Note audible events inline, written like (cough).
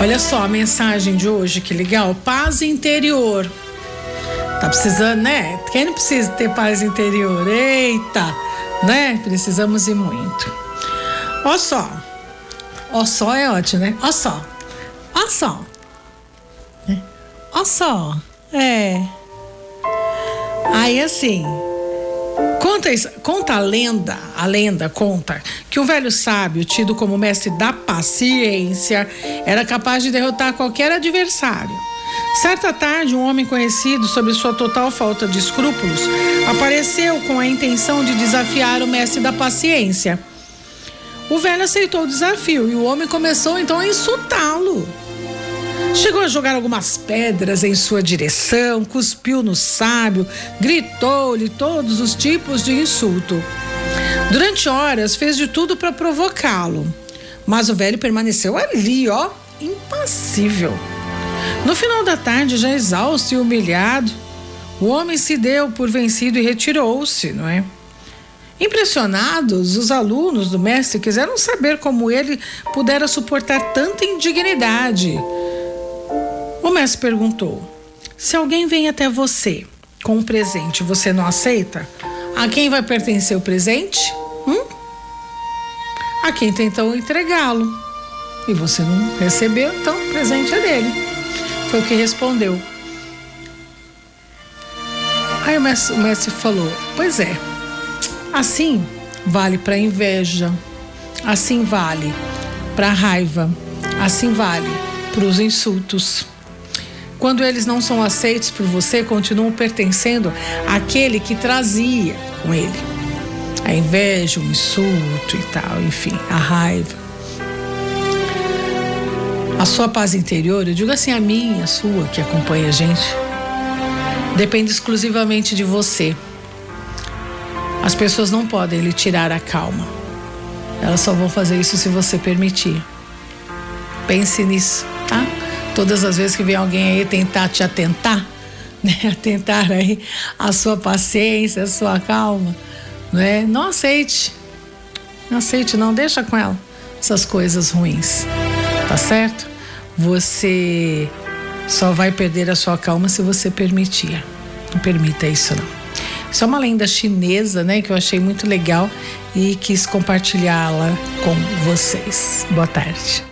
Olha só a mensagem de hoje, que legal. Paz interior. Tá precisando, né? Quem não precisa ter paz interior? Eita, né? Precisamos ir muito. Ó só. Ó só é ótimo, né? Ó só. Ó só. Né? Ó só. É. Aí assim, Conta, conta a lenda, a lenda conta que um velho sábio, tido como mestre da paciência, era capaz de derrotar qualquer adversário. Certa tarde, um homem conhecido sobre sua total falta de escrúpulos apareceu com a intenção de desafiar o mestre da paciência. O velho aceitou o desafio e o homem começou então a insultá-lo. Chegou a jogar algumas pedras em sua direção, cuspiu no sábio, gritou-lhe todos os tipos de insulto. Durante horas fez de tudo para provocá-lo, mas o velho permaneceu ali, ó, impassível. No final da tarde, já exausto e humilhado, o homem se deu por vencido e retirou-se, não é? Impressionados, os alunos do mestre quiseram saber como ele pudera suportar tanta indignidade o mestre perguntou: Se alguém vem até você com um presente, você não aceita? A quem vai pertencer o presente? Hum? A quem tentou entregá-lo. E você não recebeu, então o presente é dele. Foi o que respondeu. Aí o mestre, o mestre falou: Pois é, assim vale para inveja, assim vale para raiva, assim vale para os insultos. Quando eles não são aceitos por você, continuam pertencendo àquele que trazia com ele. A inveja, o insulto e tal, enfim, a raiva. A sua paz interior, eu digo assim, a minha, a sua, que acompanha a gente, depende exclusivamente de você. As pessoas não podem lhe tirar a calma. Elas só vão fazer isso se você permitir. Pense nisso, tá? Todas as vezes que vem alguém aí tentar te atentar, (laughs) né? Atentar aí a sua paciência, a sua calma, né? Não aceite. Não aceite, não deixa com ela essas coisas ruins. Tá certo? Você só vai perder a sua calma se você permitir. Não permita isso não. Isso é uma lenda chinesa, né, que eu achei muito legal e quis compartilhá-la com vocês. Boa tarde.